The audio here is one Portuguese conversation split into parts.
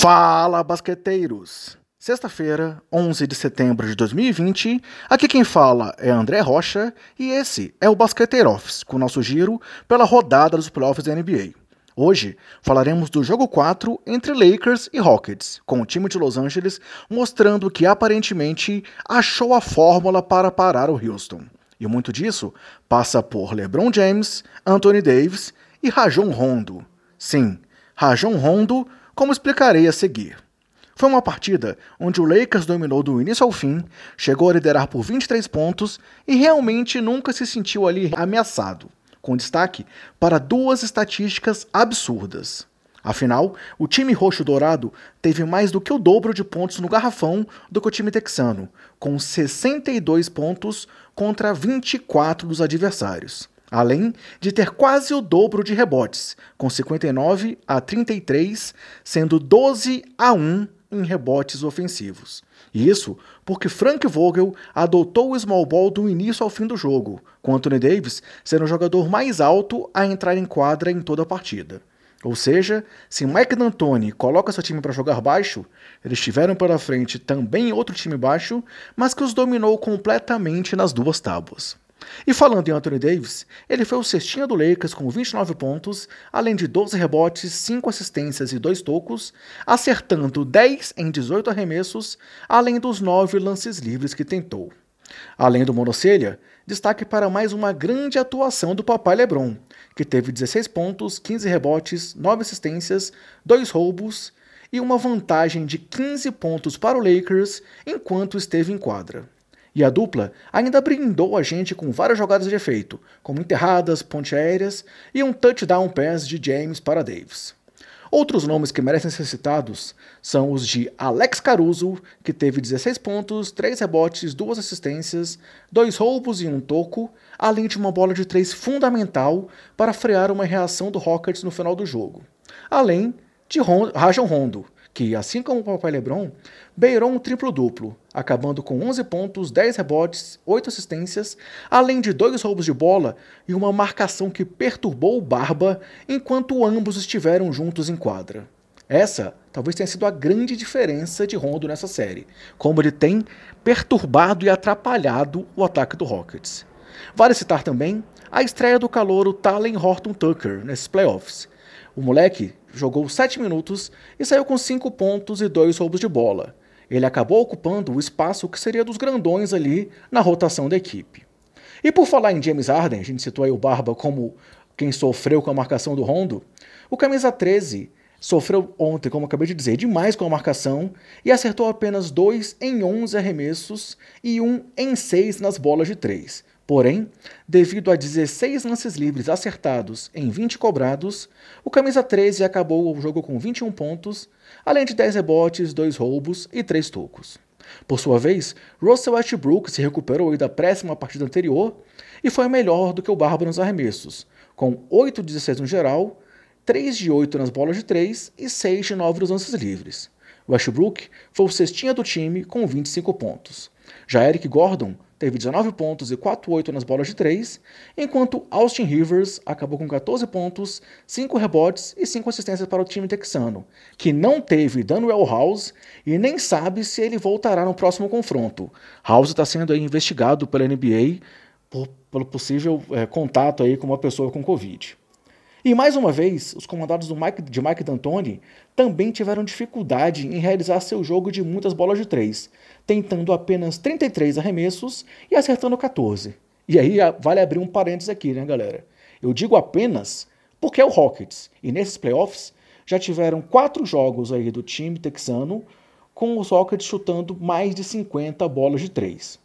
Fala, basqueteiros! Sexta-feira, 11 de setembro de 2020, aqui quem fala é André Rocha e esse é o Basqueteiro Office, com nosso giro pela rodada dos playoffs da NBA. Hoje falaremos do jogo 4 entre Lakers e Rockets, com o time de Los Angeles mostrando que aparentemente achou a fórmula para parar o Houston. E muito disso passa por LeBron James, Anthony Davis e Rajon Rondo. Sim, Rajon Rondo como explicarei a seguir. Foi uma partida onde o Lakers dominou do início ao fim, chegou a liderar por 23 pontos e realmente nunca se sentiu ali ameaçado, com destaque para duas estatísticas absurdas. Afinal, o time roxo-dourado teve mais do que o dobro de pontos no garrafão do que o time texano, com 62 pontos contra 24 dos adversários além de ter quase o dobro de rebotes, com 59 a 33, sendo 12 a 1 em rebotes ofensivos. Isso porque Frank Vogel adotou o small ball do início ao fim do jogo, com Anthony Davis sendo o jogador mais alto a entrar em quadra em toda a partida. Ou seja, se Mike D'Antoni coloca seu time para jogar baixo, eles tiveram pela frente também outro time baixo, mas que os dominou completamente nas duas tábuas. E falando em Anthony Davis, ele foi o cestinha do Lakers com 29 pontos, além de 12 rebotes, 5 assistências e 2 tocos, acertando 10 em 18 arremessos, além dos 9 lances livres que tentou. Além do monocelha, destaque para mais uma grande atuação do papai LeBron, que teve 16 pontos, 15 rebotes, 9 assistências, 2 roubos e uma vantagem de 15 pontos para o Lakers enquanto esteve em quadra. E a dupla ainda brindou a gente com várias jogadas de efeito, como enterradas, ponte aéreas e um touchdown pass de James para Davis. Outros nomes que merecem ser citados são os de Alex Caruso, que teve 16 pontos, 3 rebotes, 2 assistências, 2 roubos e um toco, além de uma bola de 3 fundamental para frear uma reação do Rockets no final do jogo. Além de Rajon Rondo, que, assim como o papai LeBron, beirou um triplo-duplo, acabando com 11 pontos, 10 rebotes, 8 assistências, além de dois roubos de bola e uma marcação que perturbou o Barba enquanto ambos estiveram juntos em quadra. Essa talvez tenha sido a grande diferença de Rondo nessa série, como ele tem perturbado e atrapalhado o ataque do Rockets. Vale citar também a estreia do calouro Talen Horton Tucker nesses playoffs. O moleque jogou 7 minutos e saiu com 5 pontos e 2 roubos de bola. Ele acabou ocupando o espaço que seria dos grandões ali na rotação da equipe. E por falar em James Harden, a gente citou aí o Barba como quem sofreu com a marcação do Rondo, o camisa 13 sofreu ontem, como acabei de dizer, demais com a marcação e acertou apenas 2 em 11 arremessos e 1 um em 6 nas bolas de 3. Porém, devido a 16 lances livres acertados em 20 cobrados, o camisa 13 acabou o jogo com 21 pontos, além de 10 rebotes, 2 roubos e 3 tocos. Por sua vez, Russell Westbrook se recuperou da péssima partida anterior e foi melhor do que o Bárbaro nos arremessos, com 8 de 16 no geral, 3 de 8 nas bolas de 3 e 6 de 9 nos lances livres. Westbrook foi o cestinha do time com 25 pontos. Já Eric Gordon teve 19 pontos e 4-8 nas bolas de 3, enquanto Austin Rivers acabou com 14 pontos, 5 rebotes e 5 assistências para o time texano, que não teve Daniel House e nem sabe se ele voltará no próximo confronto. House está sendo investigado pela NBA por, pelo possível é, contato aí com uma pessoa com Covid. E mais uma vez, os comandados do Mike, de Mike D'Antoni também tiveram dificuldade em realizar seu jogo de muitas bolas de três, tentando apenas 33 arremessos e acertando 14. E aí vale abrir um parênteses aqui, né, galera? Eu digo apenas porque é o Rockets, e nesses playoffs já tiveram quatro jogos aí do time texano com os Rockets chutando mais de 50 bolas de três.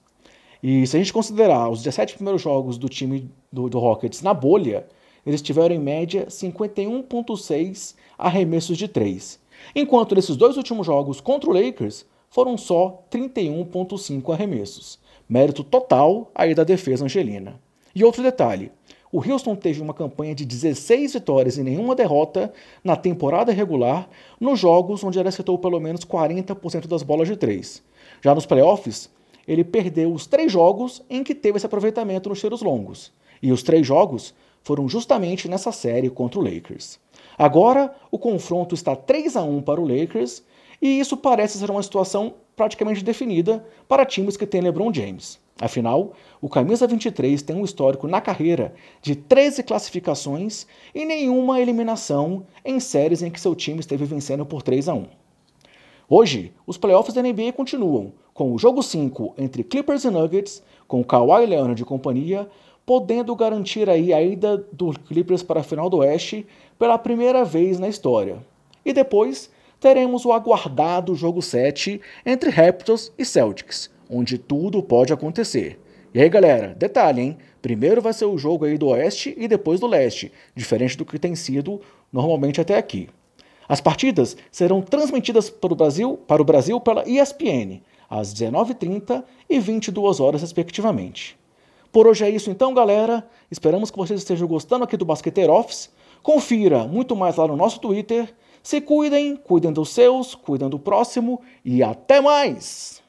E se a gente considerar os 17 primeiros jogos do time do, do Rockets na bolha, eles tiveram em média 51,6 arremessos de 3, enquanto nesses dois últimos jogos contra o Lakers foram só 31,5 arremessos. Mérito total aí da defesa angelina. E outro detalhe: o Houston teve uma campanha de 16 vitórias e nenhuma derrota na temporada regular nos jogos onde ele acertou pelo menos 40% das bolas de 3. Já nos playoffs, ele perdeu os três jogos em que teve esse aproveitamento nos tiros longos. E os três jogos foram justamente nessa série contra o Lakers. Agora, o confronto está 3 a 1 para o Lakers e isso parece ser uma situação praticamente definida para times que têm LeBron James. Afinal, o camisa 23 tem um histórico na carreira de 13 classificações e nenhuma eliminação em séries em que seu time esteve vencendo por 3 a 1. Hoje, os playoffs da NBA continuam, com o jogo 5 entre Clippers e Nuggets, com Kawhi Leonard e companhia, podendo garantir aí a ida do Clippers para a final do Oeste pela primeira vez na história. E depois teremos o aguardado jogo 7 entre Raptors e Celtics, onde tudo pode acontecer. E aí, galera, detalhe, hein? Primeiro vai ser o jogo aí do Oeste e depois do Leste, diferente do que tem sido normalmente até aqui. As partidas serão transmitidas para o Brasil, para o Brasil pela ESPN, às 19h30 e 22 horas respectivamente. Por hoje é isso então, galera. Esperamos que vocês estejam gostando aqui do Basqueteiro Office. Confira muito mais lá no nosso Twitter. Se cuidem, cuidem dos seus, cuidem do próximo e até mais!